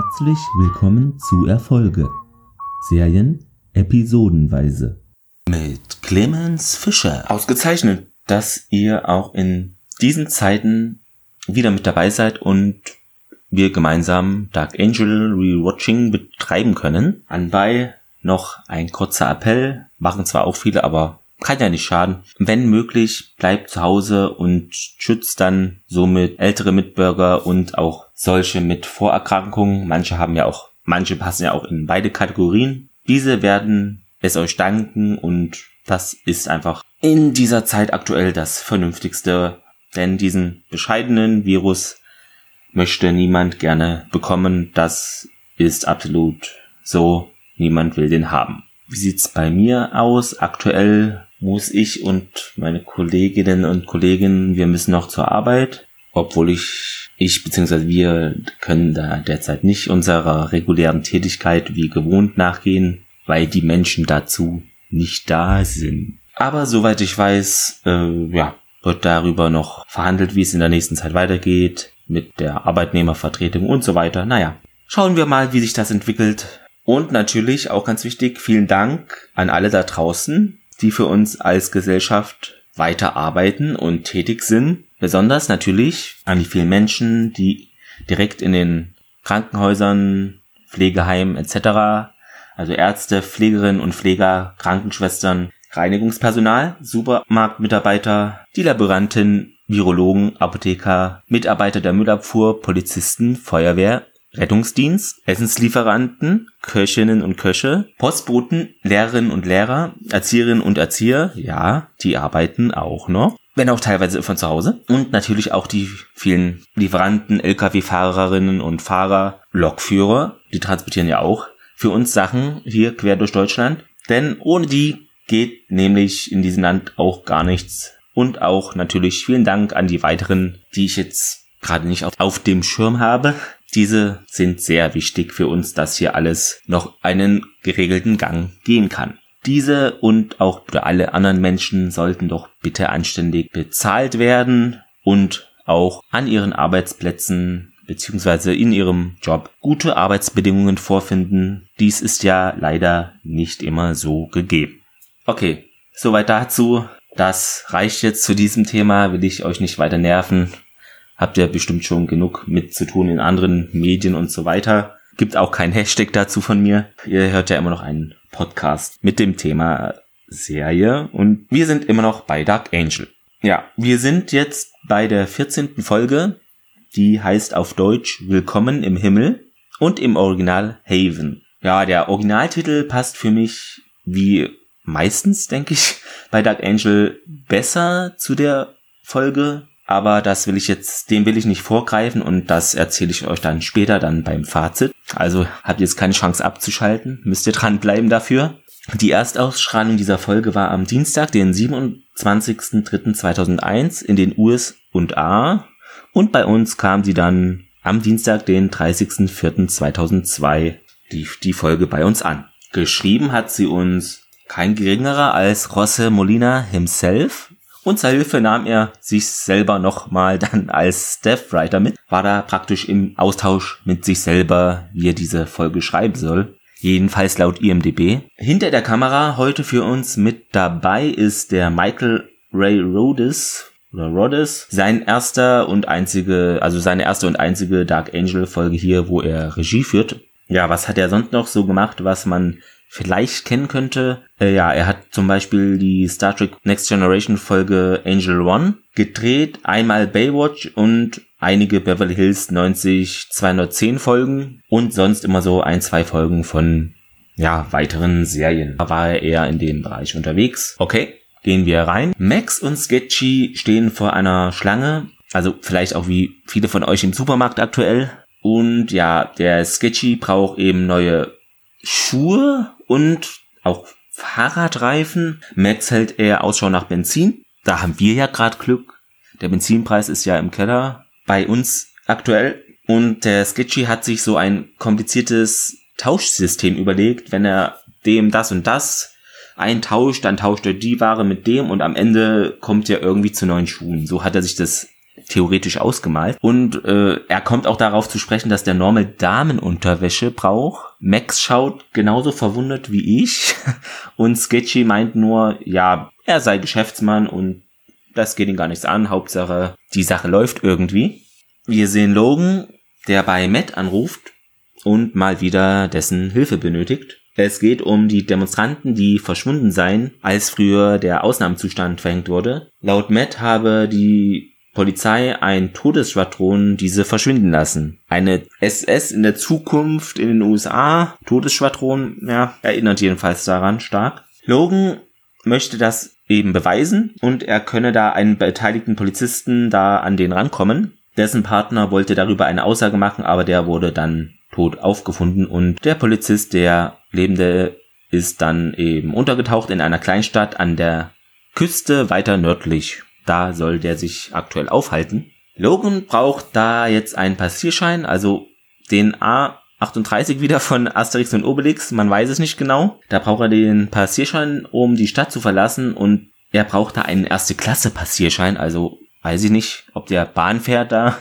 Herzlich willkommen zu Erfolge. Serien episodenweise. Mit Clemens Fischer. Ausgezeichnet, dass ihr auch in diesen Zeiten wieder mit dabei seid und wir gemeinsam Dark Angel Rewatching betreiben können. Anbei noch ein kurzer Appell, machen zwar auch viele, aber kann ja nicht schaden. Wenn möglich, bleibt zu Hause und schützt dann somit ältere Mitbürger und auch solche mit Vorerkrankungen. Manche haben ja auch, manche passen ja auch in beide Kategorien. Diese werden es euch danken und das ist einfach in dieser Zeit aktuell das Vernünftigste, denn diesen bescheidenen Virus möchte niemand gerne bekommen. Das ist absolut so. Niemand will den haben. Wie sieht's bei mir aus? Aktuell muss ich und meine Kolleginnen und Kollegen, wir müssen noch zur Arbeit, obwohl ich, ich bzw. wir können da derzeit nicht unserer regulären Tätigkeit wie gewohnt nachgehen, weil die Menschen dazu nicht da sind. Aber soweit ich weiß, äh, ja, wird darüber noch verhandelt, wie es in der nächsten Zeit weitergeht, mit der Arbeitnehmervertretung und so weiter. Naja, schauen wir mal, wie sich das entwickelt. Und natürlich auch ganz wichtig, vielen Dank an alle da draußen, die für uns als Gesellschaft weiterarbeiten und tätig sind. Besonders natürlich an die vielen Menschen, die direkt in den Krankenhäusern, Pflegeheimen etc., also Ärzte, Pflegerinnen und Pfleger, Krankenschwestern, Reinigungspersonal, Supermarktmitarbeiter, die Laborantin, Virologen, Apotheker, Mitarbeiter der Müllabfuhr, Polizisten, Feuerwehr, Rettungsdienst, Essenslieferanten, Köchinnen und Köche, Postboten, Lehrerinnen und Lehrer, Erzieherinnen und Erzieher, ja, die arbeiten auch noch, wenn auch teilweise von zu Hause. Und natürlich auch die vielen Lieferanten, Lkw-Fahrerinnen und Fahrer, Lokführer, die transportieren ja auch für uns Sachen hier quer durch Deutschland. Denn ohne die geht nämlich in diesem Land auch gar nichts. Und auch natürlich vielen Dank an die weiteren, die ich jetzt gerade nicht auf, dem Schirm habe. Diese sind sehr wichtig für uns, dass hier alles noch einen geregelten Gang gehen kann. Diese und auch alle anderen Menschen sollten doch bitte anständig bezahlt werden und auch an ihren Arbeitsplätzen beziehungsweise in ihrem Job gute Arbeitsbedingungen vorfinden. Dies ist ja leider nicht immer so gegeben. Okay, soweit dazu. Das reicht jetzt zu diesem Thema, will ich euch nicht weiter nerven. Habt ihr bestimmt schon genug mit zu tun in anderen Medien und so weiter. Gibt auch kein Hashtag dazu von mir. Ihr hört ja immer noch einen Podcast mit dem Thema Serie und wir sind immer noch bei Dark Angel. Ja, wir sind jetzt bei der 14. Folge, die heißt auf Deutsch Willkommen im Himmel und im Original Haven. Ja, der Originaltitel passt für mich wie meistens, denke ich, bei Dark Angel besser zu der Folge. Aber das will ich jetzt, dem will ich nicht vorgreifen und das erzähle ich euch dann später dann beim Fazit. Also habt ihr jetzt keine Chance abzuschalten, müsst ihr dranbleiben dafür. Die Erstausstrahlung dieser Folge war am Dienstag, den 27.03.2001 in den US und A. Und bei uns kam sie dann am Dienstag, den 30.04.2002, die, die Folge bei uns an. Geschrieben hat sie uns kein geringerer als José Molina himself. Und zur Hilfe nahm er sich selber nochmal dann als Staff-Writer mit, war da praktisch im Austausch mit sich selber, wie er diese Folge schreiben soll. Jedenfalls laut IMDB. Hinter der Kamera heute für uns mit dabei ist der Michael Ray Rhodes oder Rhodes. Sein erster und einzige, also seine erste und einzige Dark Angel Folge hier, wo er Regie führt. Ja, was hat er sonst noch so gemacht, was man vielleicht kennen könnte. Äh, ja, er hat zum Beispiel die Star Trek Next Generation Folge Angel One gedreht, einmal Baywatch und einige Beverly Hills 90 210 Folgen und sonst immer so ein, zwei Folgen von ja, weiteren Serien. Da war er eher in dem Bereich unterwegs. Okay, gehen wir rein. Max und Sketchy stehen vor einer Schlange, also vielleicht auch wie viele von euch im Supermarkt aktuell. Und ja, der Sketchy braucht eben neue Schuhe und auch Fahrradreifen. Max hält eher Ausschau nach Benzin. Da haben wir ja gerade Glück. Der Benzinpreis ist ja im Keller bei uns aktuell. Und der Sketchy hat sich so ein kompliziertes Tauschsystem überlegt. Wenn er dem das und das eintauscht, dann tauscht er die Ware mit dem und am Ende kommt er irgendwie zu neuen Schuhen. So hat er sich das theoretisch ausgemalt. Und äh, er kommt auch darauf zu sprechen, dass der Normal Damenunterwäsche braucht. Max schaut genauso verwundert wie ich. Und Sketchy meint nur, ja, er sei Geschäftsmann und das geht ihn gar nichts an. Hauptsache, die Sache läuft irgendwie. Wir sehen Logan, der bei Matt anruft und mal wieder dessen Hilfe benötigt. Es geht um die Demonstranten, die verschwunden seien, als früher der Ausnahmezustand verhängt wurde. Laut Matt habe die Polizei ein Todesschwadron diese verschwinden lassen. Eine SS in der Zukunft in den USA, Todesschwadron, ja, erinnert jedenfalls daran stark. Logan möchte das eben beweisen und er könne da einen beteiligten Polizisten da an den rankommen. Dessen Partner wollte darüber eine Aussage machen, aber der wurde dann tot aufgefunden und der Polizist, der Lebende, ist dann eben untergetaucht in einer Kleinstadt an der Küste weiter nördlich. Da soll der sich aktuell aufhalten. Logan braucht da jetzt einen Passierschein, also den A38 wieder von Asterix und Obelix, man weiß es nicht genau. Da braucht er den Passierschein, um die Stadt zu verlassen und er braucht da einen erste Klasse Passierschein, also weiß ich nicht, ob der Bahn fährt da,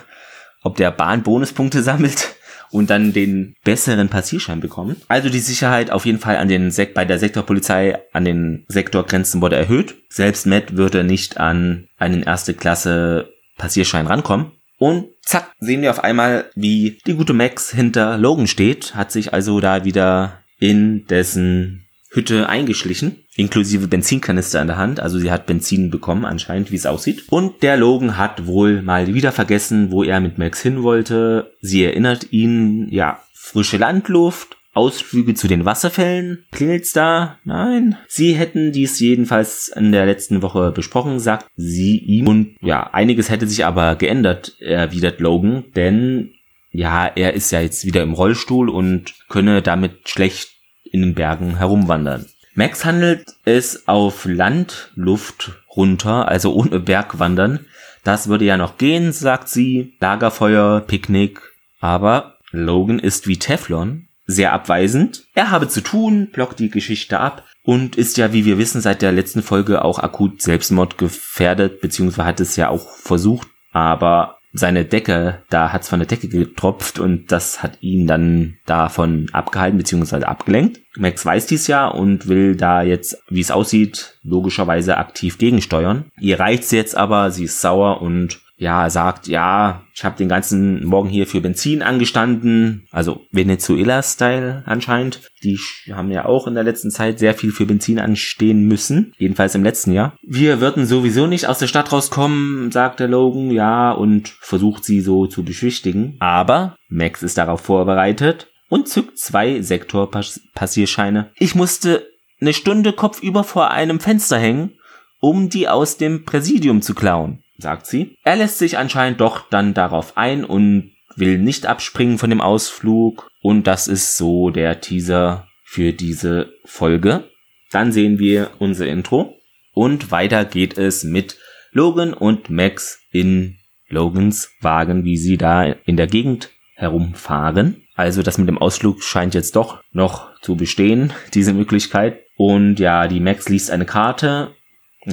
ob der Bahn Bonuspunkte sammelt und dann den besseren Passierschein bekommen. Also die Sicherheit auf jeden Fall an den Sek bei der Sektorpolizei an den Sektorgrenzen wurde erhöht. Selbst Matt würde nicht an einen erste Klasse Passierschein rankommen. Und zack, sehen wir auf einmal, wie die gute Max hinter Logan steht, hat sich also da wieder in dessen Hütte eingeschlichen, inklusive Benzinkanister in der Hand. Also sie hat Benzin bekommen, anscheinend, wie es aussieht. Und der Logan hat wohl mal wieder vergessen, wo er mit Max hin wollte. Sie erinnert ihn, ja, frische Landluft, Ausflüge zu den Wasserfällen. Klingelt's da? Nein. Sie hätten dies jedenfalls in der letzten Woche besprochen, sagt sie ihm. Und ja, einiges hätte sich aber geändert, erwidert Logan, denn ja, er ist ja jetzt wieder im Rollstuhl und könne damit schlecht in den Bergen herumwandern. Max handelt es auf Landluft runter, also ohne Bergwandern. Das würde ja noch gehen, sagt sie. Lagerfeuer, Picknick. Aber Logan ist wie Teflon, sehr abweisend. Er habe zu tun, blockt die Geschichte ab und ist ja, wie wir wissen, seit der letzten Folge auch akut Selbstmord gefährdet, beziehungsweise hat es ja auch versucht, aber seine Decke, da hat's von der Decke getropft und das hat ihn dann davon abgehalten bzw. abgelenkt. Max weiß dies ja und will da jetzt, wie es aussieht, logischerweise aktiv gegensteuern. Ihr reicht's jetzt aber, sie ist sauer und ja, sagt, ja, ich habe den ganzen Morgen hier für Benzin angestanden, also Venezuela-Style anscheinend. Die haben ja auch in der letzten Zeit sehr viel für Benzin anstehen müssen, jedenfalls im letzten Jahr. Wir würden sowieso nicht aus der Stadt rauskommen, sagt der Logan, ja, und versucht sie so zu beschwichtigen. Aber Max ist darauf vorbereitet und zückt zwei Sektorpassierscheine. Ich musste eine Stunde kopfüber vor einem Fenster hängen, um die aus dem Präsidium zu klauen sagt sie. Er lässt sich anscheinend doch dann darauf ein und will nicht abspringen von dem Ausflug. Und das ist so der Teaser für diese Folge. Dann sehen wir unser Intro. Und weiter geht es mit Logan und Max in Logans Wagen, wie sie da in der Gegend herumfahren. Also das mit dem Ausflug scheint jetzt doch noch zu bestehen, diese Möglichkeit. Und ja, die Max liest eine Karte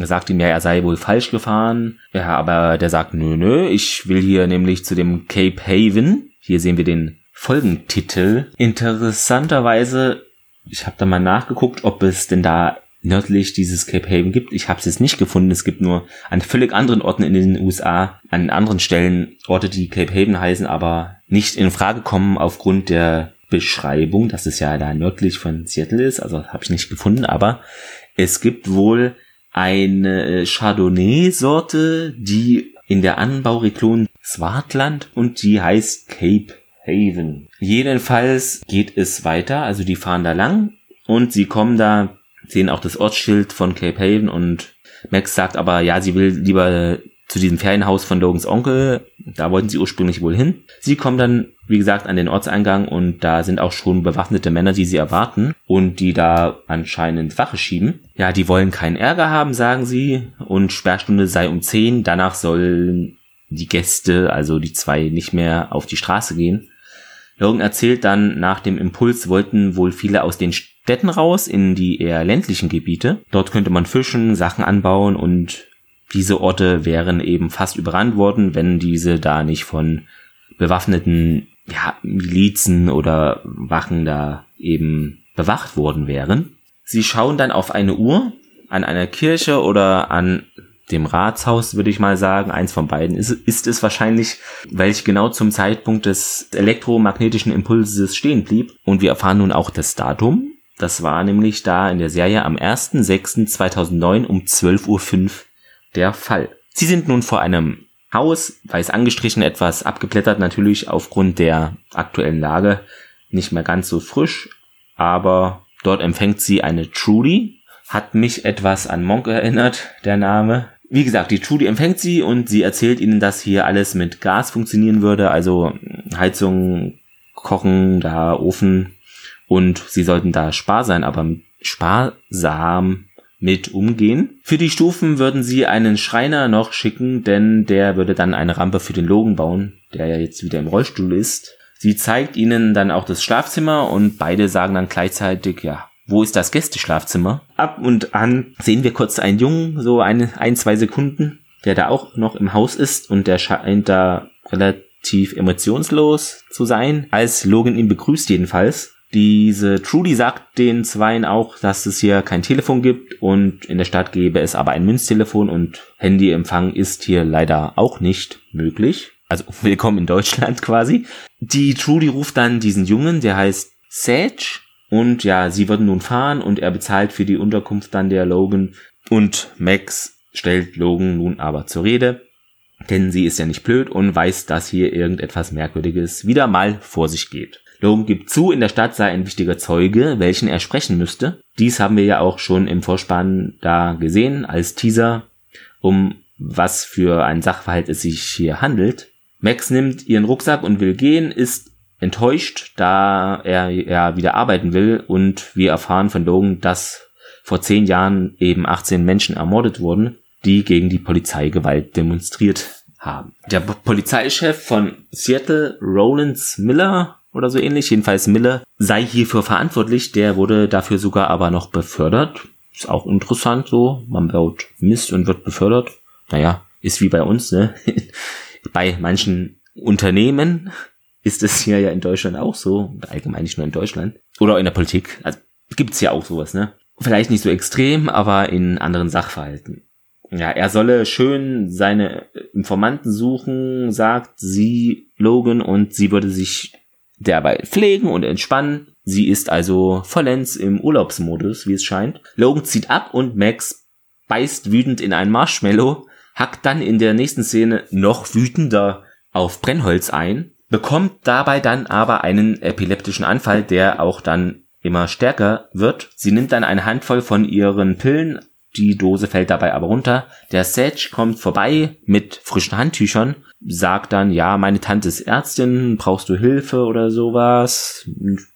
er sagt ihm ja, er sei wohl falsch gefahren. Ja, aber der sagt, nö, nö, ich will hier nämlich zu dem Cape Haven. Hier sehen wir den Folgentitel. Interessanterweise, ich habe da mal nachgeguckt, ob es denn da nördlich dieses Cape Haven gibt. Ich habe es jetzt nicht gefunden. Es gibt nur an völlig anderen Orten in den USA, an anderen Stellen Orte, die Cape Haven heißen, aber nicht in Frage kommen aufgrund der Beschreibung, dass es ja da nördlich von Seattle ist. Also habe ich nicht gefunden, aber es gibt wohl eine äh, Chardonnay-Sorte, die in der Anbauregion Swartland und die heißt Cape Haven. Jedenfalls geht es weiter, also die fahren da lang und sie kommen da, sehen auch das Ortsschild von Cape Haven und Max sagt aber, ja, sie will lieber zu diesem Ferienhaus von Logans Onkel. Da wollten sie ursprünglich wohl hin. Sie kommen dann, wie gesagt, an den Ortseingang und da sind auch schon bewaffnete Männer, die sie erwarten und die da anscheinend Wache schieben. Ja, die wollen keinen Ärger haben, sagen sie und Sperrstunde sei um 10. Danach sollen die Gäste, also die zwei, nicht mehr auf die Straße gehen. Logan erzählt dann, nach dem Impuls wollten wohl viele aus den Städten raus in die eher ländlichen Gebiete. Dort könnte man fischen, Sachen anbauen und diese Orte wären eben fast überrannt worden, wenn diese da nicht von bewaffneten ja, Milizen oder Wachen da eben bewacht worden wären. Sie schauen dann auf eine Uhr an einer Kirche oder an dem Ratshaus, würde ich mal sagen. Eins von beiden ist, ist es wahrscheinlich, welch genau zum Zeitpunkt des elektromagnetischen Impulses stehen blieb. Und wir erfahren nun auch das Datum. Das war nämlich da in der Serie am 1.6.2009 um 12.05 Uhr der Fall. Sie sind nun vor einem Haus, weiß angestrichen, etwas abgeblättert natürlich aufgrund der aktuellen Lage, nicht mehr ganz so frisch, aber dort empfängt sie eine Trudy, hat mich etwas an Monk erinnert, der Name. Wie gesagt, die Trudy empfängt sie und sie erzählt ihnen, dass hier alles mit Gas funktionieren würde, also Heizung, Kochen, da Ofen und sie sollten da spar sein, aber sparsam mit umgehen. Für die Stufen würden sie einen Schreiner noch schicken, denn der würde dann eine Rampe für den Logan bauen, der ja jetzt wieder im Rollstuhl ist. Sie zeigt ihnen dann auch das Schlafzimmer und beide sagen dann gleichzeitig, ja, wo ist das Gästeschlafzimmer? Ab und an sehen wir kurz einen Jungen, so eine, ein, zwei Sekunden, der da auch noch im Haus ist und der scheint da relativ emotionslos zu sein, als Logan ihn begrüßt jedenfalls. Diese Trudy sagt den Zweien auch, dass es hier kein Telefon gibt und in der Stadt gäbe es aber ein Münztelefon und Handyempfang ist hier leider auch nicht möglich. Also willkommen in Deutschland quasi. Die Trudy ruft dann diesen Jungen, der heißt Sage und ja, sie würden nun fahren und er bezahlt für die Unterkunft dann der Logan und Max stellt Logan nun aber zur Rede, denn sie ist ja nicht blöd und weiß, dass hier irgendetwas Merkwürdiges wieder mal vor sich geht. Logan gibt zu, in der Stadt sei ein wichtiger Zeuge, welchen er sprechen müsste. Dies haben wir ja auch schon im Vorspann da gesehen, als Teaser, um was für ein Sachverhalt es sich hier handelt. Max nimmt ihren Rucksack und will gehen, ist enttäuscht, da er ja wieder arbeiten will und wir erfahren von Logan, dass vor zehn Jahren eben 18 Menschen ermordet wurden, die gegen die Polizeigewalt demonstriert haben. Der Polizeichef von Seattle, Rollins Miller, oder so ähnlich. Jedenfalls Miller sei hierfür verantwortlich. Der wurde dafür sogar aber noch befördert. Ist auch interessant so. Man baut Mist und wird befördert. Naja, ist wie bei uns, ne? bei manchen Unternehmen ist es hier ja in Deutschland auch so. Allgemein nicht nur in Deutschland. Oder in der Politik. Also gibt's ja auch sowas, ne? Vielleicht nicht so extrem, aber in anderen Sachverhalten. Ja, er solle schön seine Informanten suchen, sagt sie Logan, und sie würde sich derweil pflegen und entspannen. Sie ist also vollends im Urlaubsmodus, wie es scheint. Logan zieht ab und Max beißt wütend in ein Marshmallow, hackt dann in der nächsten Szene noch wütender auf Brennholz ein, bekommt dabei dann aber einen epileptischen Anfall, der auch dann immer stärker wird. Sie nimmt dann eine Handvoll von ihren Pillen, die Dose fällt dabei aber runter. Der Sage kommt vorbei mit frischen Handtüchern sagt dann, ja, meine Tante ist Ärztin, brauchst du Hilfe oder sowas?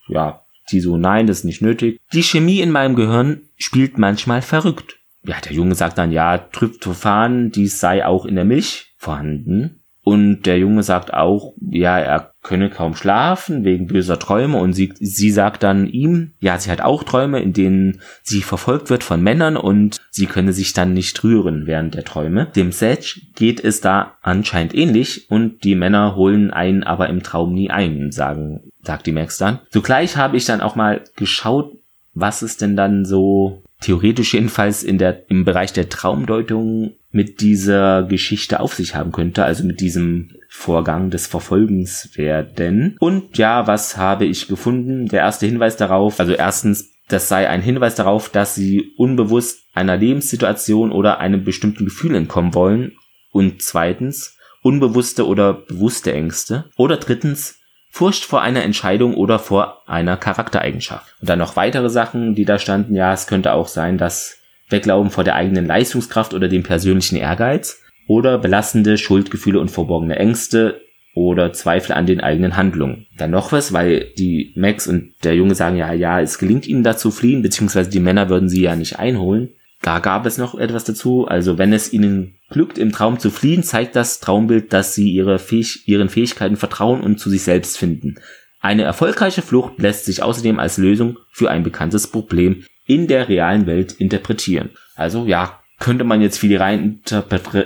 Ja, die so, nein, das ist nicht nötig. Die Chemie in meinem Gehirn spielt manchmal verrückt. Ja, der Junge sagt dann, ja, Tryptophan, dies sei auch in der Milch vorhanden. Und der Junge sagt auch, ja, er könne kaum schlafen wegen böser Träume. Und sie, sie sagt dann ihm, ja, sie hat auch Träume, in denen sie verfolgt wird von Männern und sie könne sich dann nicht rühren während der Träume. Dem Sedge geht es da anscheinend ähnlich und die Männer holen einen aber im Traum nie ein, sagen, sagt die Max dann. Zugleich habe ich dann auch mal geschaut, was es denn dann so theoretisch jedenfalls in der, im Bereich der Traumdeutung mit dieser Geschichte auf sich haben könnte, also mit diesem Vorgang des Verfolgens werden. Und ja, was habe ich gefunden? Der erste Hinweis darauf, also erstens, das sei ein Hinweis darauf, dass sie unbewusst einer Lebenssituation oder einem bestimmten Gefühl entkommen wollen. Und zweitens, unbewusste oder bewusste Ängste. Oder drittens, Furcht vor einer Entscheidung oder vor einer Charaktereigenschaft. Und dann noch weitere Sachen, die da standen. Ja, es könnte auch sein, dass Weglaufen vor der eigenen Leistungskraft oder dem persönlichen Ehrgeiz oder belastende Schuldgefühle und verborgene Ängste oder Zweifel an den eigenen Handlungen. Dann noch was, weil die Max und der Junge sagen ja, ja, es gelingt ihnen da zu fliehen, beziehungsweise die Männer würden sie ja nicht einholen. Da gab es noch etwas dazu. Also wenn es ihnen glückt, im Traum zu fliehen, zeigt das Traumbild, dass sie ihre Fähig ihren Fähigkeiten vertrauen und zu sich selbst finden. Eine erfolgreiche Flucht lässt sich außerdem als Lösung für ein bekanntes Problem in der realen Welt interpretieren. Also ja, könnte man jetzt viel rein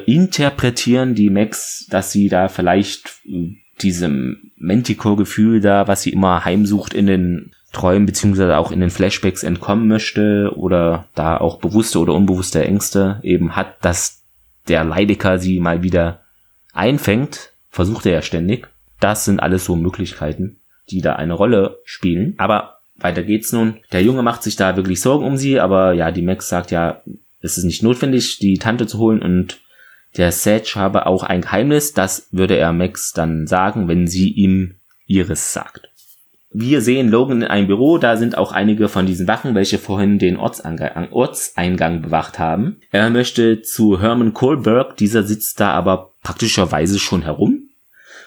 interpretieren, die Max, dass sie da vielleicht diesem Manticore-Gefühl da, was sie immer heimsucht in den Träumen beziehungsweise auch in den Flashbacks entkommen möchte oder da auch bewusste oder unbewusste Ängste eben hat, dass der Leidecker sie mal wieder einfängt, versucht er ja ständig. Das sind alles so Möglichkeiten, die da eine Rolle spielen. Aber weiter geht's nun. Der Junge macht sich da wirklich Sorgen um sie, aber ja, die Max sagt ja, es ist nicht notwendig, die Tante zu holen und der Sage habe auch ein Geheimnis, das würde er Max dann sagen, wenn sie ihm ihres sagt. Wir sehen Logan in einem Büro, da sind auch einige von diesen Wachen, welche vorhin den Ortseingang, Ortseingang bewacht haben. Er möchte zu Herman Kohlberg, dieser sitzt da aber praktischerweise schon herum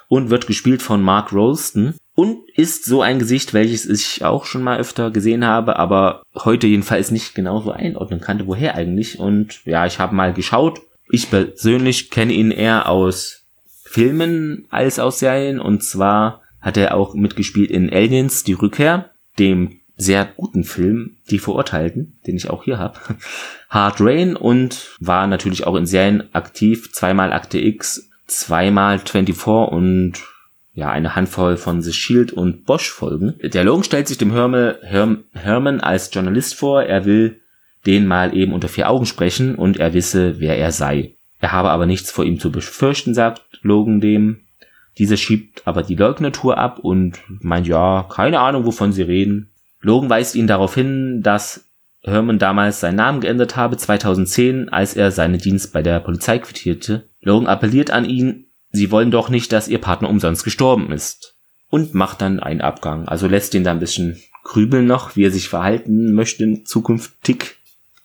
und wird gespielt von Mark Rolston und ist so ein Gesicht, welches ich auch schon mal öfter gesehen habe, aber heute jedenfalls nicht genauso einordnen kannte, woher eigentlich. Und ja, ich habe mal geschaut. Ich persönlich kenne ihn eher aus Filmen als aus Serien und zwar hat er auch mitgespielt in Aliens, die Rückkehr, dem sehr guten Film Die Verurteilten, den ich auch hier habe. Hard Rain und war natürlich auch in Serien aktiv, zweimal Akte X, zweimal 24 und ja, eine Handvoll von The Shield und Bosch Folgen. Der Logan stellt sich dem Herme, Herm, Herman als Journalist vor, er will den mal eben unter vier Augen sprechen und er wisse, wer er sei. Er habe aber nichts vor ihm zu befürchten, sagt Logan dem. Dieser schiebt aber die Leugnertour ab und meint, ja, keine Ahnung, wovon sie reden. Logan weist ihn darauf hin, dass Herman damals seinen Namen geändert habe, 2010, als er seinen Dienst bei der Polizei quittierte. Logan appelliert an ihn, sie wollen doch nicht, dass ihr Partner umsonst gestorben ist. Und macht dann einen Abgang. Also lässt ihn da ein bisschen grübeln noch, wie er sich verhalten möchte zukünftig.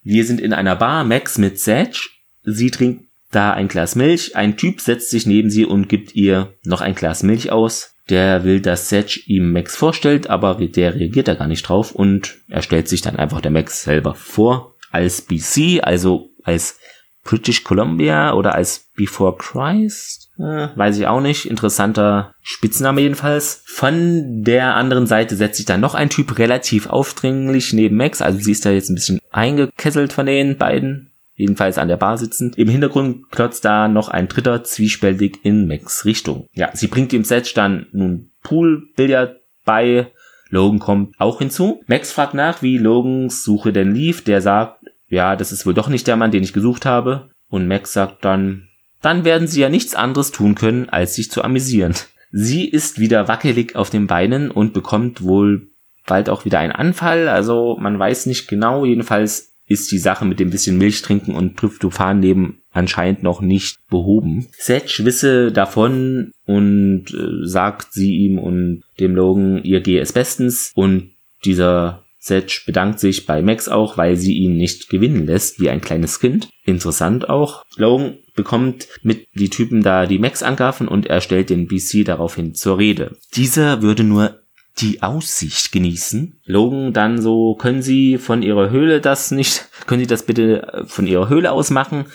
Wir sind in einer Bar, Max mit Sage. Sie trinkt da ein Glas Milch, ein Typ setzt sich neben sie und gibt ihr noch ein Glas Milch aus. Der will, dass Sedge ihm Max vorstellt, aber der reagiert da gar nicht drauf und er stellt sich dann einfach der Max selber vor als BC, also als British Columbia oder als Before Christ. Äh, weiß ich auch nicht. Interessanter Spitzname jedenfalls. Von der anderen Seite setzt sich dann noch ein Typ relativ aufdringlich neben Max. Also sie ist da jetzt ein bisschen eingekesselt von den beiden jedenfalls an der Bar sitzend. Im Hintergrund klotzt da noch ein dritter zwiespältig in Max Richtung. Ja, sie bringt ihm Setch dann nun Poolbillard bei. Logan kommt auch hinzu. Max fragt nach, wie Logans Suche denn lief. Der sagt, ja, das ist wohl doch nicht der Mann, den ich gesucht habe. Und Max sagt dann, dann werden sie ja nichts anderes tun können, als sich zu amüsieren. Sie ist wieder wackelig auf den Beinen und bekommt wohl bald auch wieder einen Anfall. Also man weiß nicht genau. Jedenfalls ist die Sache mit dem bisschen Milch trinken und Tryptophan nehmen anscheinend noch nicht behoben. Sedge wisse davon und äh, sagt sie ihm und dem Logan, ihr gehe es bestens und dieser Sedge bedankt sich bei Max auch, weil sie ihn nicht gewinnen lässt, wie ein kleines Kind. Interessant auch. Logan bekommt mit die Typen da die Max angaffen und er stellt den BC daraufhin zur Rede. Dieser würde nur die Aussicht genießen. Logan dann so, können Sie von Ihrer Höhle das nicht, können Sie das bitte äh, von Ihrer Höhle aus machen?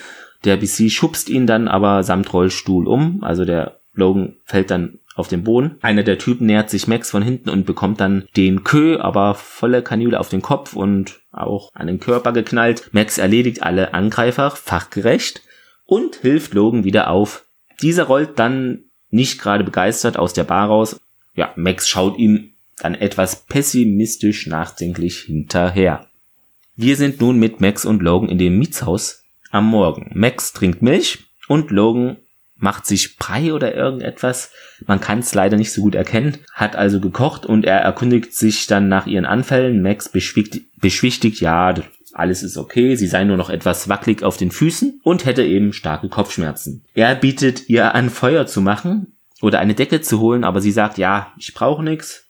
Der BC schubst ihn dann aber samt Rollstuhl um, also der Logan fällt dann auf den Boden. Einer der Typen nähert sich Max von hinten und bekommt dann den Kö, aber volle Kanüle auf den Kopf und auch an den Körper geknallt. Max erledigt alle Angreifer fachgerecht und hilft Logan wieder auf. Dieser rollt dann nicht gerade begeistert aus der Bar raus. Ja, Max schaut ihm dann etwas pessimistisch nachdenklich hinterher. Wir sind nun mit Max und Logan in dem Mietshaus am Morgen. Max trinkt Milch und Logan macht sich Brei oder irgendetwas. Man kann es leider nicht so gut erkennen. Hat also gekocht und er erkundigt sich dann nach ihren Anfällen. Max beschwichtigt, beschwichtigt ja, alles ist okay, sie sei nur noch etwas wackelig auf den Füßen und hätte eben starke Kopfschmerzen. Er bietet ihr an, Feuer zu machen oder eine Decke zu holen, aber sie sagt, ja, ich brauche nichts,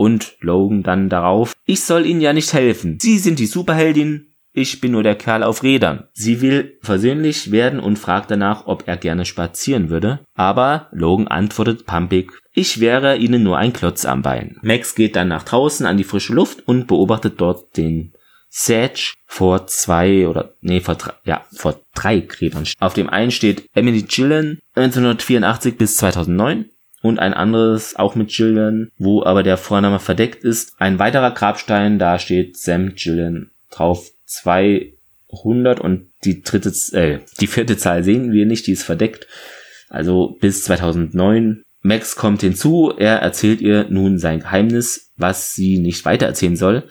und Logan dann darauf, ich soll Ihnen ja nicht helfen. Sie sind die Superheldin, ich bin nur der Kerl auf Rädern. Sie will versöhnlich werden und fragt danach, ob er gerne spazieren würde. Aber Logan antwortet pampig, ich wäre ihnen nur ein Klotz am Bein. Max geht dann nach draußen an die frische Luft und beobachtet dort den Sage vor zwei oder nee vor drei, ja vor drei Gräbern. Auf dem einen steht Emily Gillen 1984 bis 2009 und ein anderes auch mit Gillian, wo aber der Vorname verdeckt ist. Ein weiterer Grabstein, da steht Sam Gillian drauf. Zwei 100 und die dritte, äh, die vierte Zahl sehen wir nicht, die ist verdeckt. Also bis 2009. Max kommt hinzu, er erzählt ihr nun sein Geheimnis, was sie nicht weitererzählen soll.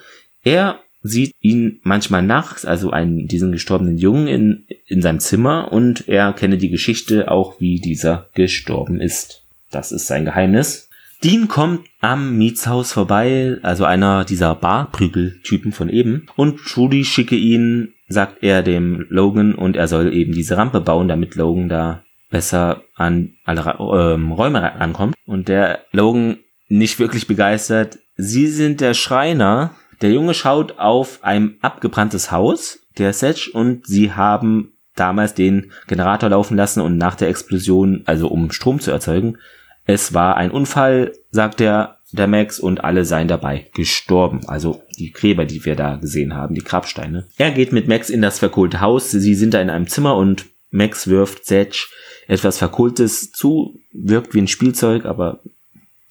Er sieht ihn manchmal nachts, also einen, diesen gestorbenen Jungen in, in seinem Zimmer und er kenne die Geschichte auch, wie dieser gestorben ist. Das ist sein Geheimnis. Dean kommt am Mietshaus vorbei, also einer dieser Barprügeltypen von eben, und Trudy schicke ihn, sagt er dem Logan, und er soll eben diese Rampe bauen, damit Logan da besser an alle ähm, Räume rankommt. Und der Logan nicht wirklich begeistert. Sie sind der Schreiner, der Junge schaut auf ein abgebranntes Haus, der Setch, und sie haben damals den Generator laufen lassen und nach der Explosion, also um Strom zu erzeugen, es war ein Unfall, sagt der, der Max, und alle seien dabei gestorben. Also die Gräber, die wir da gesehen haben, die Grabsteine. Er geht mit Max in das verkohlte Haus. Sie sind da in einem Zimmer und Max wirft Setch etwas Verkohltes zu, wirkt wie ein Spielzeug, aber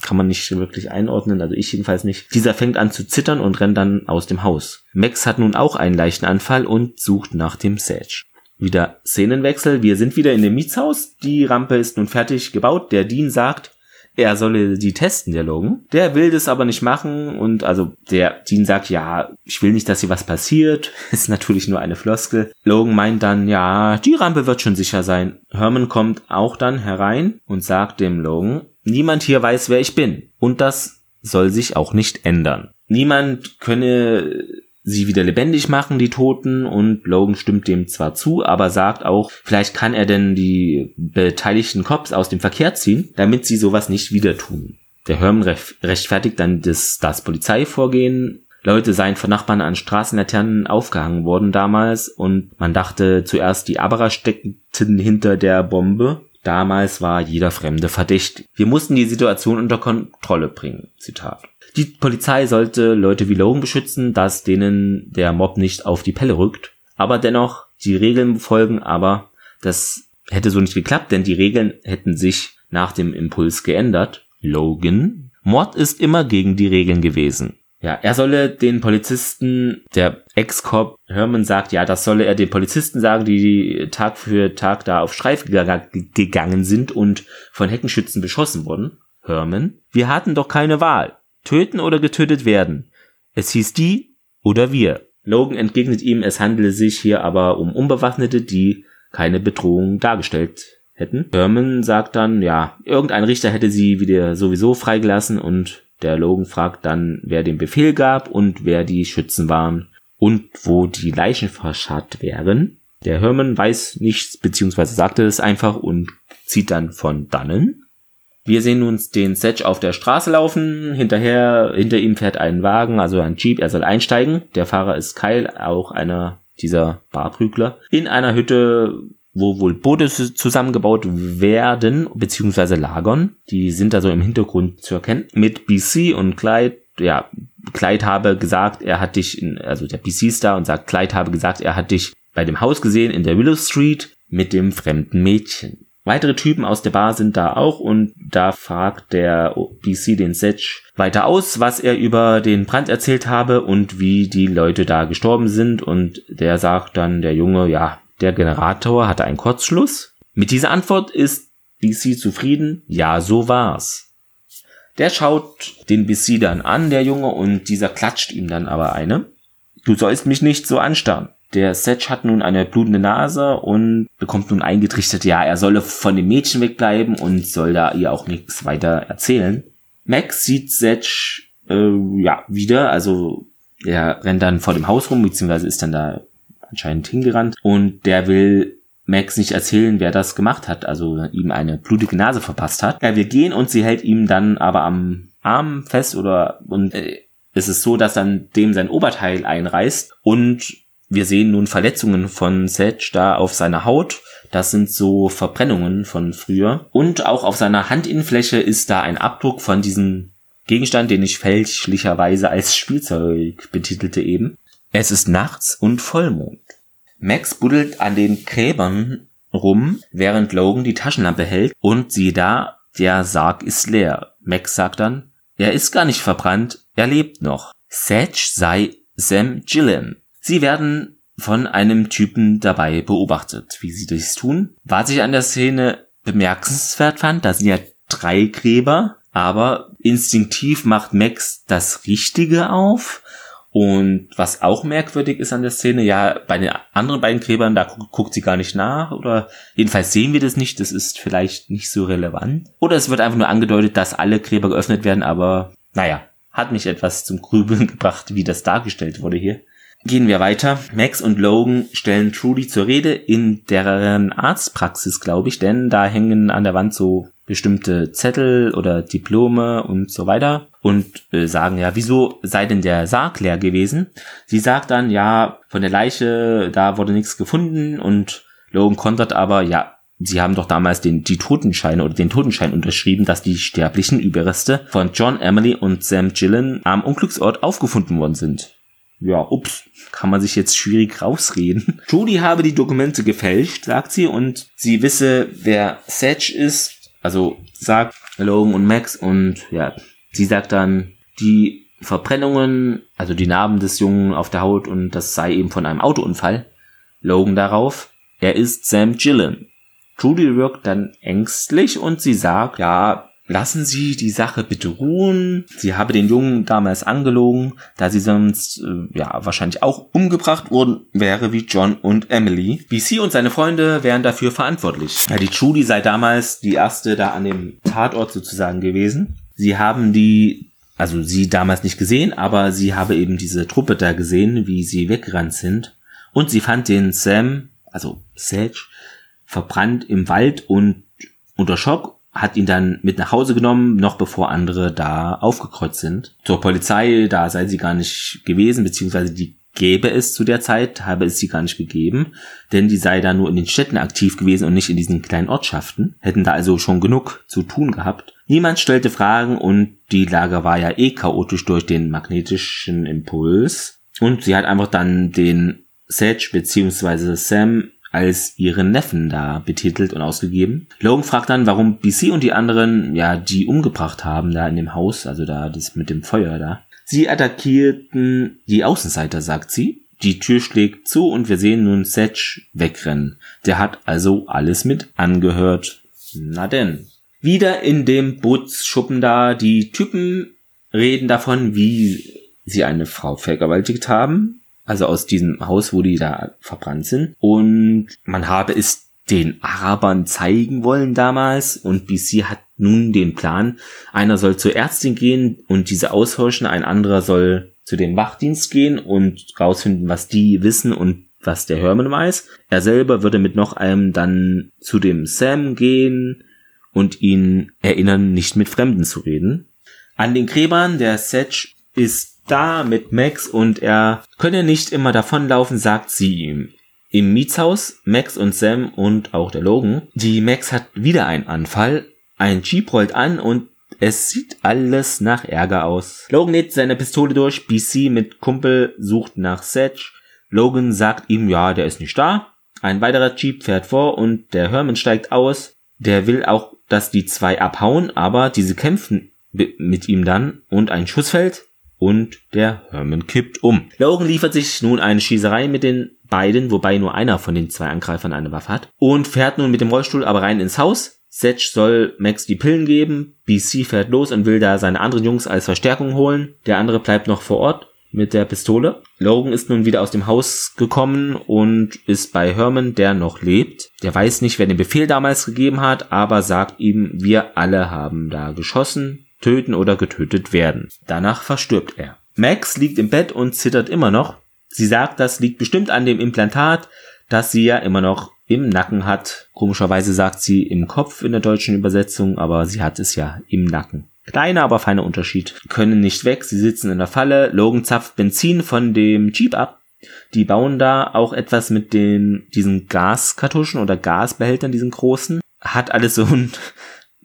kann man nicht wirklich einordnen, also ich jedenfalls nicht. Dieser fängt an zu zittern und rennt dann aus dem Haus. Max hat nun auch einen leichten Anfall und sucht nach dem Sage. Wieder Szenenwechsel, wir sind wieder in dem Mietshaus, die Rampe ist nun fertig gebaut, der Dean sagt, er solle die testen, der Logan. Der will das aber nicht machen und also der Dean sagt, ja, ich will nicht, dass hier was passiert. Ist natürlich nur eine Floskel. Logan meint dann, ja, die Rampe wird schon sicher sein. Herman kommt auch dann herein und sagt dem Logan, Niemand hier weiß, wer ich bin. Und das soll sich auch nicht ändern. Niemand könne sie wieder lebendig machen, die Toten, und Logan stimmt dem zwar zu, aber sagt auch, vielleicht kann er denn die beteiligten Cops aus dem Verkehr ziehen, damit sie sowas nicht wieder tun. Der Herman rechtfertigt dann das, das Polizeivorgehen. Leute seien von Nachbarn an Straßenlaternen aufgehangen worden damals und man dachte zuerst, die Aberer steckten hinter der Bombe. Damals war jeder Fremde verdächtig. Wir mussten die Situation unter Kontrolle bringen. Zitat. Die Polizei sollte Leute wie Logan beschützen, dass denen der Mob nicht auf die Pelle rückt. Aber dennoch die Regeln befolgen, aber das hätte so nicht geklappt, denn die Regeln hätten sich nach dem Impuls geändert. Logan. Mord ist immer gegen die Regeln gewesen. Ja, er solle den Polizisten, der Ex-Cop Herman sagt, ja, das solle er den Polizisten sagen, die Tag für Tag da auf Streif gegangen sind und von Heckenschützen beschossen wurden. Herman, wir hatten doch keine Wahl. Töten oder getötet werden. Es hieß die oder wir. Logan entgegnet ihm, es handele sich hier aber um Unbewaffnete, die keine Bedrohung dargestellt hätten. Herman sagt dann, ja, irgendein Richter hätte sie wieder sowieso freigelassen und der Logan fragt dann, wer den Befehl gab und wer die Schützen waren und wo die Leichen verscharrt wären. Der Herman weiß nichts, beziehungsweise sagte es einfach und zieht dann von dannen. Wir sehen uns den Setch auf der Straße laufen. Hinterher, hinter ihm fährt ein Wagen, also ein Jeep. Er soll einsteigen. Der Fahrer ist Kyle, auch einer dieser Barprügler. In einer Hütte wo wohl Boote zusammengebaut werden, beziehungsweise lagern. Die sind da so im Hintergrund zu erkennen. Mit BC und Clyde, ja, Clyde habe gesagt, er hat dich, in, also der BC ist da und sagt, Clyde habe gesagt, er hat dich bei dem Haus gesehen in der Willow Street mit dem fremden Mädchen. Weitere Typen aus der Bar sind da auch und da fragt der BC den Setch weiter aus, was er über den Brand erzählt habe und wie die Leute da gestorben sind und der sagt dann der Junge, ja, der Generator hatte einen Kurzschluss. Mit dieser Antwort ist BC zufrieden. Ja, so war's. Der schaut den BC dann an, der Junge, und dieser klatscht ihm dann aber eine. Du sollst mich nicht so anstarren. Der Setch hat nun eine blutende Nase und bekommt nun eingetrichtert, ja, er solle von dem Mädchen wegbleiben und soll da ihr auch nichts weiter erzählen. Max sieht Setch äh, ja wieder, also er rennt dann vor dem Haus rum, beziehungsweise ist dann da anscheinend hingerannt und der will Max nicht erzählen, wer das gemacht hat, also ihm eine blutige Nase verpasst hat. Ja, wir gehen und sie hält ihm dann aber am Arm fest oder und äh, es ist so, dass dann dem sein Oberteil einreißt und wir sehen nun Verletzungen von Sedge da auf seiner Haut. Das sind so Verbrennungen von früher. Und auch auf seiner Handinnenfläche ist da ein Abdruck von diesem Gegenstand, den ich fälschlicherweise als Spielzeug betitelte eben. Es ist nachts und Vollmond. Max buddelt an den Gräbern rum, während Logan die Taschenlampe hält und siehe da, der Sarg ist leer. Max sagt dann, er ist gar nicht verbrannt, er lebt noch. Sedge sei Sam Gillen. Sie werden von einem Typen dabei beobachtet, wie sie das tun. Was ich an der Szene bemerkenswert fand, da sind ja drei Gräber, aber instinktiv macht Max das Richtige auf. Und was auch merkwürdig ist an der Szene, ja, bei den anderen beiden Gräbern, da guckt, guckt sie gar nicht nach oder jedenfalls sehen wir das nicht, das ist vielleicht nicht so relevant. Oder es wird einfach nur angedeutet, dass alle Gräber geöffnet werden, aber naja, hat mich etwas zum Grübeln gebracht, wie das dargestellt wurde hier. Gehen wir weiter. Max und Logan stellen Trudy zur Rede in deren Arztpraxis, glaube ich, denn da hängen an der Wand so bestimmte Zettel oder Diplome und so weiter und äh, sagen ja, wieso sei denn der Sarg leer gewesen? Sie sagt dann, ja, von der Leiche, da wurde nichts gefunden und Logan kontert aber, ja, sie haben doch damals den, die Totenscheine oder den Totenschein unterschrieben, dass die sterblichen Überreste von John, Emily und Sam Gillen am Unglücksort aufgefunden worden sind ja, ups, kann man sich jetzt schwierig rausreden. Judy habe die Dokumente gefälscht, sagt sie, und sie wisse, wer Sedge ist. Also sagt Logan und Max und ja, sie sagt dann, die Verbrennungen, also die Narben des Jungen auf der Haut und das sei eben von einem Autounfall. Logan darauf, er ist Sam Gillen. Judy wirkt dann ängstlich und sie sagt, ja, lassen Sie die Sache bitte ruhen. Sie habe den Jungen damals angelogen, da sie sonst äh, ja wahrscheinlich auch umgebracht worden wäre wie John und Emily. BC und seine Freunde wären dafür verantwortlich. Ja, die Judy sei damals die erste da an dem Tatort sozusagen gewesen. Sie haben die, also sie damals nicht gesehen, aber sie habe eben diese Truppe da gesehen, wie sie weggerannt sind. Und sie fand den Sam, also Sage, verbrannt im Wald und unter Schock hat ihn dann mit nach Hause genommen, noch bevor andere da aufgekreuzt sind. Zur Polizei, da sei sie gar nicht gewesen, beziehungsweise die gäbe es zu der Zeit, habe es sie gar nicht gegeben, denn die sei da nur in den Städten aktiv gewesen und nicht in diesen kleinen Ortschaften, hätten da also schon genug zu tun gehabt. Niemand stellte Fragen und die Lage war ja eh chaotisch durch den magnetischen Impuls und sie hat einfach dann den Sedge beziehungsweise Sam als ihren Neffen da betitelt und ausgegeben. Logan fragt dann, warum BC und die anderen, ja, die umgebracht haben da in dem Haus, also da das mit dem Feuer da. Sie attackierten die Außenseiter, sagt sie. Die Tür schlägt zu und wir sehen nun Sedge wegrennen. Der hat also alles mit angehört. Na denn. Wieder in dem Bootsschuppen da, die Typen reden davon, wie sie eine Frau vergewaltigt haben also aus diesem Haus, wo die da verbrannt sind. Und man habe es den Arabern zeigen wollen damals und BC hat nun den Plan, einer soll zur Ärztin gehen und diese aushorchen, ein anderer soll zu dem Wachdienst gehen und rausfinden, was die wissen und was der Herman weiß. Er selber würde mit noch einem dann zu dem Sam gehen und ihn erinnern, nicht mit Fremden zu reden. An den Gräbern der Sedge ist da mit Max und er könne nicht immer davonlaufen, sagt sie ihm. Im Mietshaus, Max und Sam und auch der Logan. Die Max hat wieder einen Anfall. Ein Jeep rollt an und es sieht alles nach Ärger aus. Logan lädt seine Pistole durch, BC mit Kumpel sucht nach Sedge. Logan sagt ihm, ja, der ist nicht da. Ein weiterer Jeep fährt vor und der Herman steigt aus. Der will auch, dass die zwei abhauen, aber diese kämpfen mit ihm dann und ein Schuss fällt und der Herman kippt um. Logan liefert sich nun eine Schießerei mit den beiden, wobei nur einer von den zwei Angreifern eine Waffe hat, und fährt nun mit dem Rollstuhl aber rein ins Haus. Sedge soll Max die Pillen geben, BC fährt los und will da seine anderen Jungs als Verstärkung holen, der andere bleibt noch vor Ort mit der Pistole. Logan ist nun wieder aus dem Haus gekommen und ist bei Herman, der noch lebt. Der weiß nicht, wer den Befehl damals gegeben hat, aber sagt ihm, wir alle haben da geschossen töten oder getötet werden. Danach verstirbt er. Max liegt im Bett und zittert immer noch. Sie sagt, das liegt bestimmt an dem Implantat, das sie ja immer noch im Nacken hat. Komischerweise sagt sie im Kopf in der deutschen Übersetzung, aber sie hat es ja im Nacken. Kleiner, aber feiner Unterschied. Können nicht weg, sie sitzen in der Falle. Logan zapft Benzin von dem Jeep ab. Die bauen da auch etwas mit den, diesen Gaskartuschen oder Gasbehältern, diesen großen. Hat alles so ein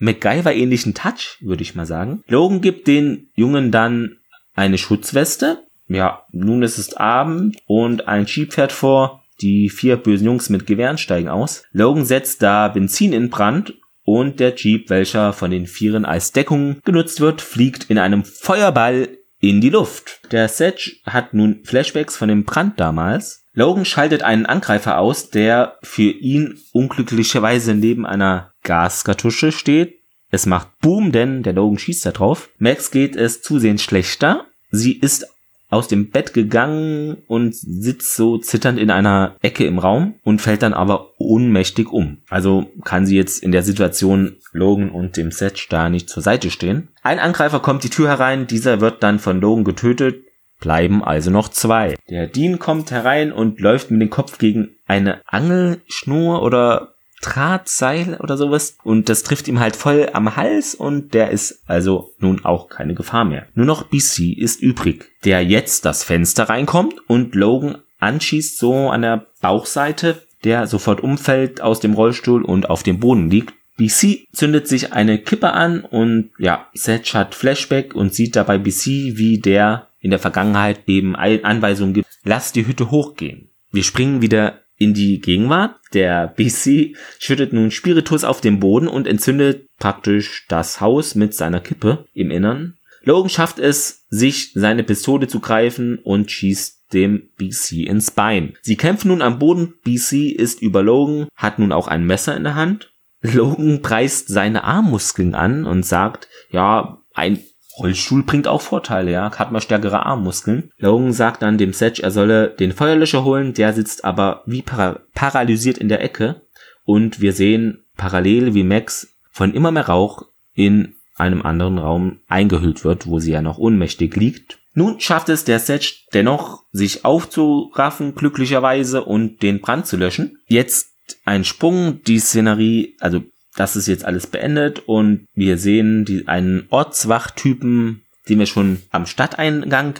MacGyver-ähnlichen Touch, würde ich mal sagen. Logan gibt den Jungen dann eine Schutzweste. Ja, nun ist es Abend und ein Jeep fährt vor. Die vier bösen Jungs mit Gewehren steigen aus. Logan setzt da Benzin in Brand und der Jeep, welcher von den Vieren als Deckung genutzt wird, fliegt in einem Feuerball in die Luft. Der Sedge hat nun Flashbacks von dem Brand damals. Logan schaltet einen Angreifer aus, der für ihn unglücklicherweise neben einer Gaskartusche steht. Es macht Boom, denn der Logan schießt da drauf. Max geht es zusehends schlechter. Sie ist aus dem Bett gegangen und sitzt so zitternd in einer Ecke im Raum und fällt dann aber ohnmächtig um. Also kann sie jetzt in der Situation Logan und dem Setch da nicht zur Seite stehen. Ein Angreifer kommt die Tür herein, dieser wird dann von Logan getötet, bleiben also noch zwei. Der Dean kommt herein und läuft mit dem Kopf gegen eine Angelschnur oder Drahtseil oder sowas und das trifft ihm halt voll am Hals und der ist also nun auch keine Gefahr mehr. Nur noch BC ist übrig, der jetzt das Fenster reinkommt und Logan anschießt so an der Bauchseite, der sofort umfällt aus dem Rollstuhl und auf dem Boden liegt. BC zündet sich eine Kippe an und ja, Sedge hat Flashback und sieht dabei BC, wie der in der Vergangenheit eben Anweisungen gibt, lass die Hütte hochgehen. Wir springen wieder in die Gegenwart. Der BC schüttet nun Spiritus auf den Boden und entzündet praktisch das Haus mit seiner Kippe im Innern. Logan schafft es, sich seine Pistole zu greifen und schießt dem BC ins Bein. Sie kämpfen nun am Boden. BC ist über Logan, hat nun auch ein Messer in der Hand. Logan preist seine Armmuskeln an und sagt, ja, ein Rollstuhl bringt auch Vorteile, ja. Hat man stärkere Armmuskeln. Logan sagt dann dem Sedge, er solle den Feuerlöscher holen, der sitzt aber wie para paralysiert in der Ecke. Und wir sehen parallel, wie Max von immer mehr Rauch in einem anderen Raum eingehüllt wird, wo sie ja noch ohnmächtig liegt. Nun schafft es der Sedge dennoch, sich aufzuraffen, glücklicherweise, und den Brand zu löschen. Jetzt ein Sprung, die Szenerie, also das ist jetzt alles beendet und wir sehen die, einen Ortswachtypen, den wir schon am Stadteingang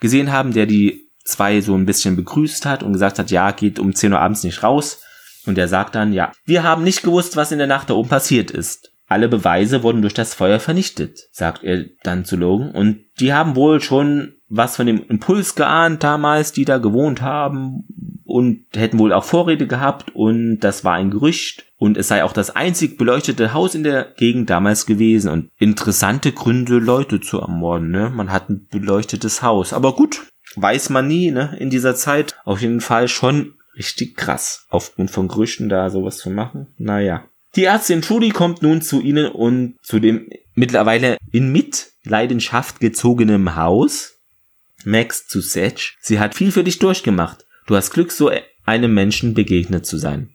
gesehen haben, der die zwei so ein bisschen begrüßt hat und gesagt hat, ja, geht um 10 Uhr abends nicht raus. Und er sagt dann, ja, wir haben nicht gewusst, was in der Nacht da oben passiert ist. Alle Beweise wurden durch das Feuer vernichtet, sagt er dann zu Logan. Und die haben wohl schon was von dem Impuls geahnt damals, die da gewohnt haben und hätten wohl auch Vorräte gehabt und das war ein Gerücht und es sei auch das einzig beleuchtete Haus in der Gegend damals gewesen und interessante Gründe, Leute zu ermorden, ne? Man hat ein beleuchtetes Haus, aber gut, weiß man nie, ne? In dieser Zeit auf jeden Fall schon richtig krass, aufgrund von Gerüchten da sowas zu machen. Naja. Die Ärztin Trudy kommt nun zu ihnen und zu dem mittlerweile in Mitleidenschaft gezogenem Haus. Max zu Sedge. Sie hat viel für dich durchgemacht. Du hast Glück, so einem Menschen begegnet zu sein.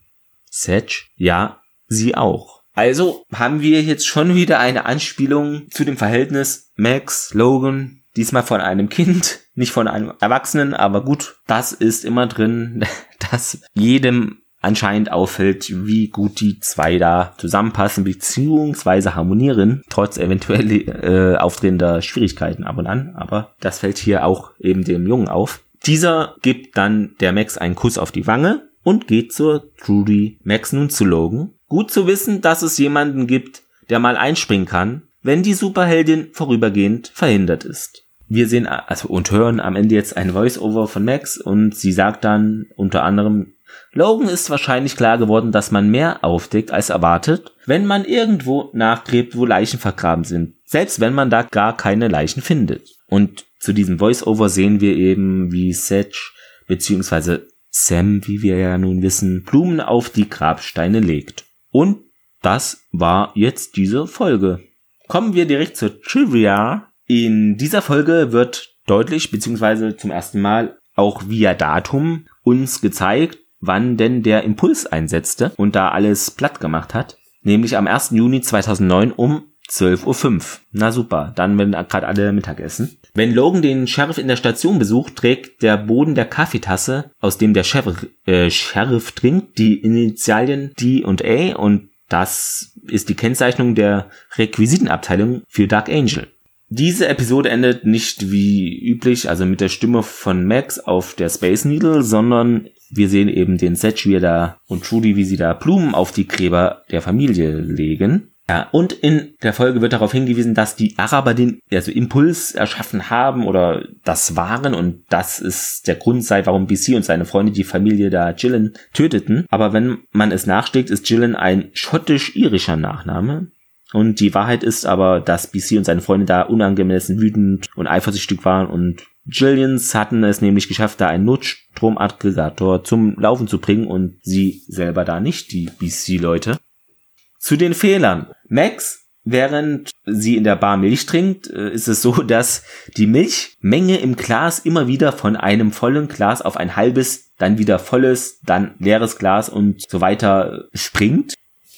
Sedge, ja, sie auch. Also haben wir jetzt schon wieder eine Anspielung zu dem Verhältnis Max, Logan, diesmal von einem Kind, nicht von einem Erwachsenen, aber gut, das ist immer drin, dass jedem anscheinend auffällt, wie gut die zwei da zusammenpassen beziehungsweise harmonieren, trotz eventuell äh, auftretender Schwierigkeiten ab und an. Aber das fällt hier auch eben dem Jungen auf. Dieser gibt dann der Max einen Kuss auf die Wange und geht zur Trudy. Max nun zu Logan. Gut zu wissen, dass es jemanden gibt, der mal einspringen kann, wenn die Superheldin vorübergehend verhindert ist. Wir sehen also und hören am Ende jetzt ein Voice-Over von Max und sie sagt dann unter anderem, Logan ist wahrscheinlich klar geworden, dass man mehr aufdeckt als erwartet, wenn man irgendwo nachgräbt, wo Leichen vergraben sind, selbst wenn man da gar keine Leichen findet. Und zu diesem Voice-Over sehen wir eben, wie Sedge beziehungsweise Sam, wie wir ja nun wissen, Blumen auf die Grabsteine legt. Und das war jetzt diese Folge. Kommen wir direkt zur Trivia. In dieser Folge wird deutlich, beziehungsweise zum ersten Mal auch via Datum uns gezeigt, wann denn der Impuls einsetzte und da alles platt gemacht hat. Nämlich am 1. Juni 2009 um 12.05 Uhr. Na super, dann wenn gerade alle Mittagessen. Wenn Logan den Sheriff in der Station besucht, trägt der Boden der Kaffeetasse, aus dem der Sheriff, äh, Sheriff trinkt, die Initialien D und A und das ist die Kennzeichnung der Requisitenabteilung für Dark Angel. Diese Episode endet nicht wie üblich, also mit der Stimme von Max auf der Space Needle, sondern wir sehen eben den Setch, wie er da und Trudy, wie sie da Blumen auf die Gräber der Familie legen. Ja, und in der Folge wird darauf hingewiesen, dass die Araber den also Impuls erschaffen haben oder das waren und das ist der Grund sei, warum BC und seine Freunde die Familie da Gillen töteten. Aber wenn man es nachschlägt, ist Gillen ein schottisch-irischer Nachname. Und die Wahrheit ist aber, dass BC und seine Freunde da unangemessen wütend und eifersüchtig waren und Jillians hatten es nämlich geschafft, da einen Notstromaggregator zum Laufen zu bringen und sie selber da nicht, die BC-Leute. Zu den Fehlern. Max, während sie in der Bar Milch trinkt, äh, ist es so, dass die Milchmenge im Glas immer wieder von einem vollen Glas auf ein halbes, dann wieder volles, dann leeres Glas und so weiter springt.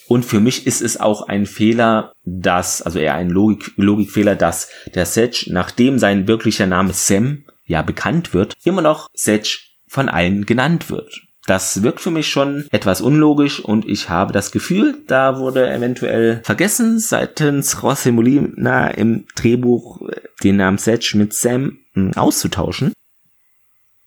Und für mich ist es auch ein Fehler, dass, also eher ein Logik, Logikfehler, dass der Sedge, nachdem sein wirklicher Name Sam ja bekannt wird, immer noch Sedge von allen genannt wird. Das wirkt für mich schon etwas unlogisch und ich habe das Gefühl, da wurde eventuell vergessen seitens José Molina im Drehbuch äh, den Namen Sedge mit Sam hm, auszutauschen.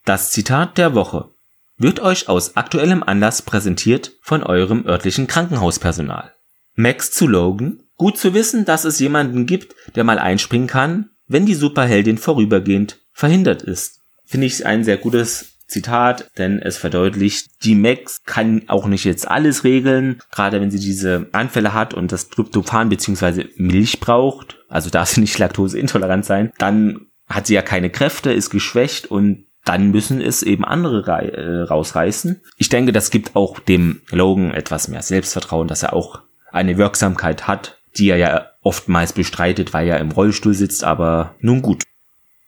Das Zitat der Woche wird euch aus aktuellem Anlass präsentiert von eurem örtlichen Krankenhauspersonal. Max zu Logan. Gut zu wissen, dass es jemanden gibt, der mal einspringen kann, wenn die Superheldin vorübergehend verhindert ist. Finde ich ein sehr gutes Zitat, denn es verdeutlicht, die Max kann auch nicht jetzt alles regeln, gerade wenn sie diese Anfälle hat und das Tryptophan bzw. Milch braucht, also darf sie nicht laktoseintolerant sein, dann hat sie ja keine Kräfte, ist geschwächt und dann müssen es eben andere äh, rausreißen. Ich denke, das gibt auch dem Logan etwas mehr Selbstvertrauen, dass er auch eine Wirksamkeit hat, die er ja oftmals bestreitet, weil er im Rollstuhl sitzt, aber nun gut.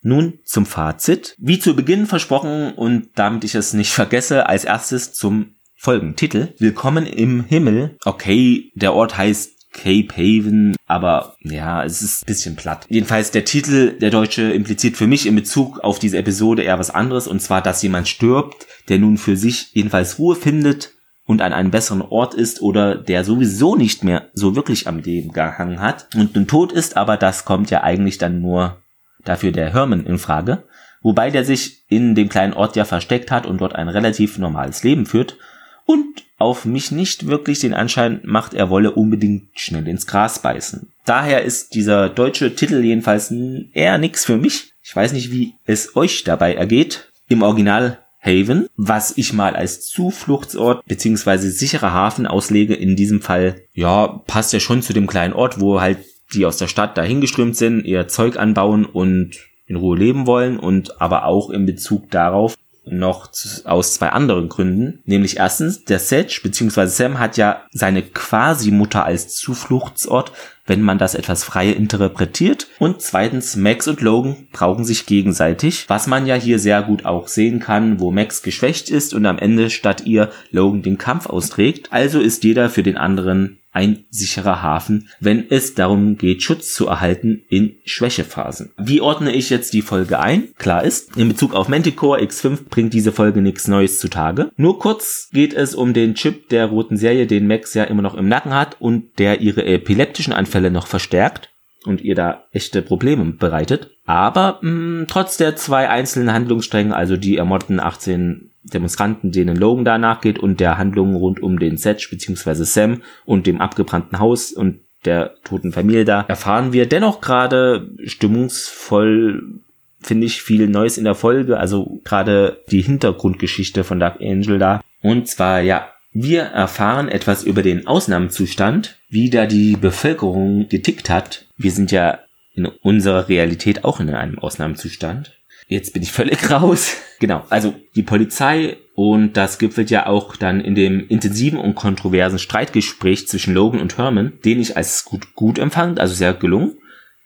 Nun zum Fazit. Wie zu Beginn versprochen und damit ich es nicht vergesse, als erstes zum Folgentitel. Willkommen im Himmel. Okay, der Ort heißt Cape Haven, aber ja, es ist bisschen platt. Jedenfalls der Titel, der Deutsche, impliziert für mich in Bezug auf diese Episode eher was anderes, und zwar, dass jemand stirbt, der nun für sich jedenfalls Ruhe findet und an einem besseren Ort ist oder der sowieso nicht mehr so wirklich am Leben gehangen hat und nun tot ist, aber das kommt ja eigentlich dann nur dafür der Herman in Frage, wobei der sich in dem kleinen Ort ja versteckt hat und dort ein relativ normales Leben führt und auf mich nicht wirklich den Anschein macht, er wolle unbedingt schnell ins Gras beißen. Daher ist dieser deutsche Titel jedenfalls eher nix für mich. Ich weiß nicht, wie es euch dabei ergeht. Im Original Haven, was ich mal als Zufluchtsort beziehungsweise sicherer Hafen auslege, in diesem Fall, ja, passt ja schon zu dem kleinen Ort, wo halt die aus der Stadt dahingeströmt sind, ihr Zeug anbauen und in Ruhe leben wollen und aber auch in Bezug darauf, noch aus zwei anderen Gründen. Nämlich erstens, der Sedge bzw. Sam hat ja seine Quasi-Mutter als Zufluchtsort, wenn man das etwas frei interpretiert. Und zweitens, Max und Logan brauchen sich gegenseitig, was man ja hier sehr gut auch sehen kann, wo Max geschwächt ist und am Ende statt ihr Logan den Kampf austrägt. Also ist jeder für den anderen ein sicherer Hafen, wenn es darum geht, Schutz zu erhalten in Schwächephasen. Wie ordne ich jetzt die Folge ein? Klar ist, in Bezug auf Manticore X5 bringt diese Folge nichts Neues zutage. Nur kurz geht es um den Chip der roten Serie, den Max ja immer noch im Nacken hat und der ihre epileptischen Anfälle noch verstärkt und ihr da echte Probleme bereitet. Aber mh, mm, trotz der zwei einzelnen Handlungsstränge, also die ermordeten 18 Demonstranten, denen Logan da nachgeht und der Handlung rund um den Sedge bzw. Sam und dem abgebrannten Haus und der toten Familie da, erfahren wir dennoch gerade stimmungsvoll finde ich viel Neues in der Folge, also gerade die Hintergrundgeschichte von Dark Angel da. Und zwar, ja, wir erfahren etwas über den Ausnahmezustand, wie da die Bevölkerung getickt hat. Wir sind ja in unserer Realität auch in einem Ausnahmezustand. Jetzt bin ich völlig raus. Genau, also die Polizei und das gipfelt ja auch dann in dem intensiven und kontroversen Streitgespräch zwischen Logan und Herman, den ich als gut, gut empfand, also sehr gelungen.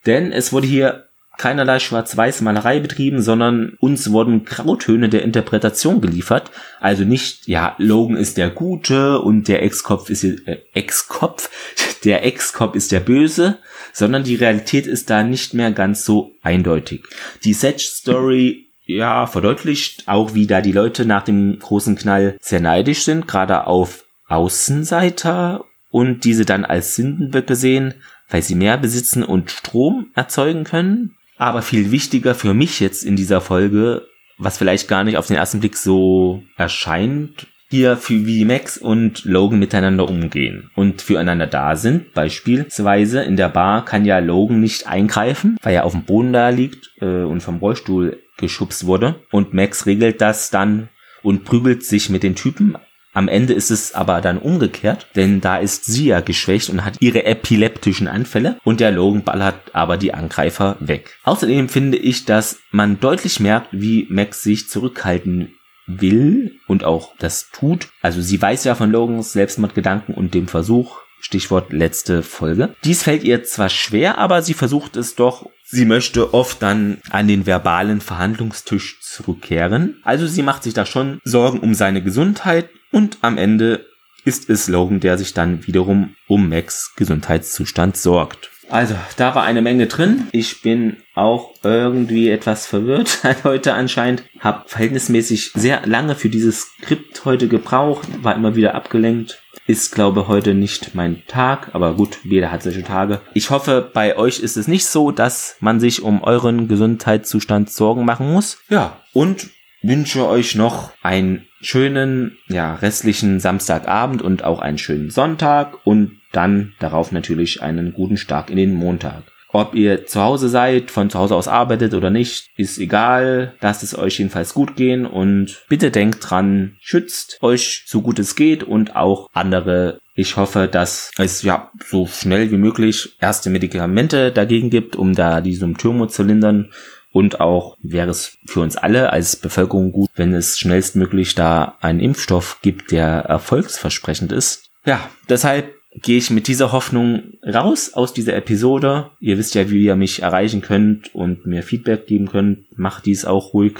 Denn es wurde hier keinerlei Schwarz-Weiß-Malerei betrieben, sondern uns wurden Grautöne der Interpretation geliefert. Also nicht, ja, Logan ist der Gute und der Ex-Kopf ist äh, Ex-Kopf, der Ex-Cop ist der Böse, sondern die Realität ist da nicht mehr ganz so eindeutig. Die Sedge-Story ja, verdeutlicht auch, wie da die Leute nach dem großen Knall sehr neidisch sind, gerade auf Außenseiter und diese dann als Sündenböcke sehen, weil sie mehr besitzen und Strom erzeugen können. Aber viel wichtiger für mich jetzt in dieser Folge, was vielleicht gar nicht auf den ersten Blick so erscheint, hier für wie Max und Logan miteinander umgehen und füreinander da sind. Beispielsweise in der Bar kann ja Logan nicht eingreifen, weil er auf dem Boden da liegt äh, und vom Rollstuhl geschubst wurde. Und Max regelt das dann und prügelt sich mit den Typen Am Ende ist es aber dann umgekehrt, denn da ist sie ja geschwächt und hat ihre epileptischen Anfälle und der Logan ballert aber die Angreifer weg. Außerdem finde ich, dass man deutlich merkt, wie Max sich zurückhalten will und auch das tut. Also sie weiß ja von Logans Selbstmordgedanken und dem Versuch, Stichwort letzte Folge. Dies fällt ihr zwar schwer, aber sie versucht es doch. Sie möchte oft dann an den verbalen Verhandlungstisch zurückkehren. Also sie macht sich da schon Sorgen um seine Gesundheit und am Ende ist es Logan, der sich dann wiederum um Max Gesundheitszustand sorgt. Also, da war eine Menge drin. Ich bin auch irgendwie etwas verwirrt heute anscheinend. Hab verhältnismäßig sehr lange für dieses Skript heute gebraucht, war immer wieder abgelenkt. Ist, glaube heute nicht mein Tag, aber gut, jeder hat solche Tage. Ich hoffe, bei euch ist es nicht so, dass man sich um euren Gesundheitszustand Sorgen machen muss. Ja, und wünsche euch noch einen schönen, ja, restlichen Samstagabend und auch einen schönen Sonntag und dann darauf natürlich einen guten Start in den Montag. Ob ihr zu Hause seid, von zu Hause aus arbeitet oder nicht, ist egal. Lasst es euch jedenfalls gut gehen und bitte denkt dran, schützt euch so gut es geht und auch andere. Ich hoffe, dass es ja so schnell wie möglich erste Medikamente dagegen gibt, um da die Symptome zu lindern. Und auch wäre es für uns alle als Bevölkerung gut, wenn es schnellstmöglich da einen Impfstoff gibt, der erfolgsversprechend ist. Ja, deshalb gehe ich mit dieser Hoffnung raus aus dieser Episode. Ihr wisst ja, wie ihr mich erreichen könnt und mir Feedback geben könnt. Macht dies auch ruhig.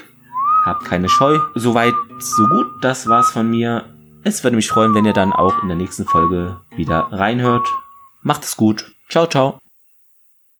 Habt keine Scheu. Soweit, so gut. Das war's von mir. Es würde mich freuen, wenn ihr dann auch in der nächsten Folge wieder reinhört. Macht es gut. Ciao, ciao.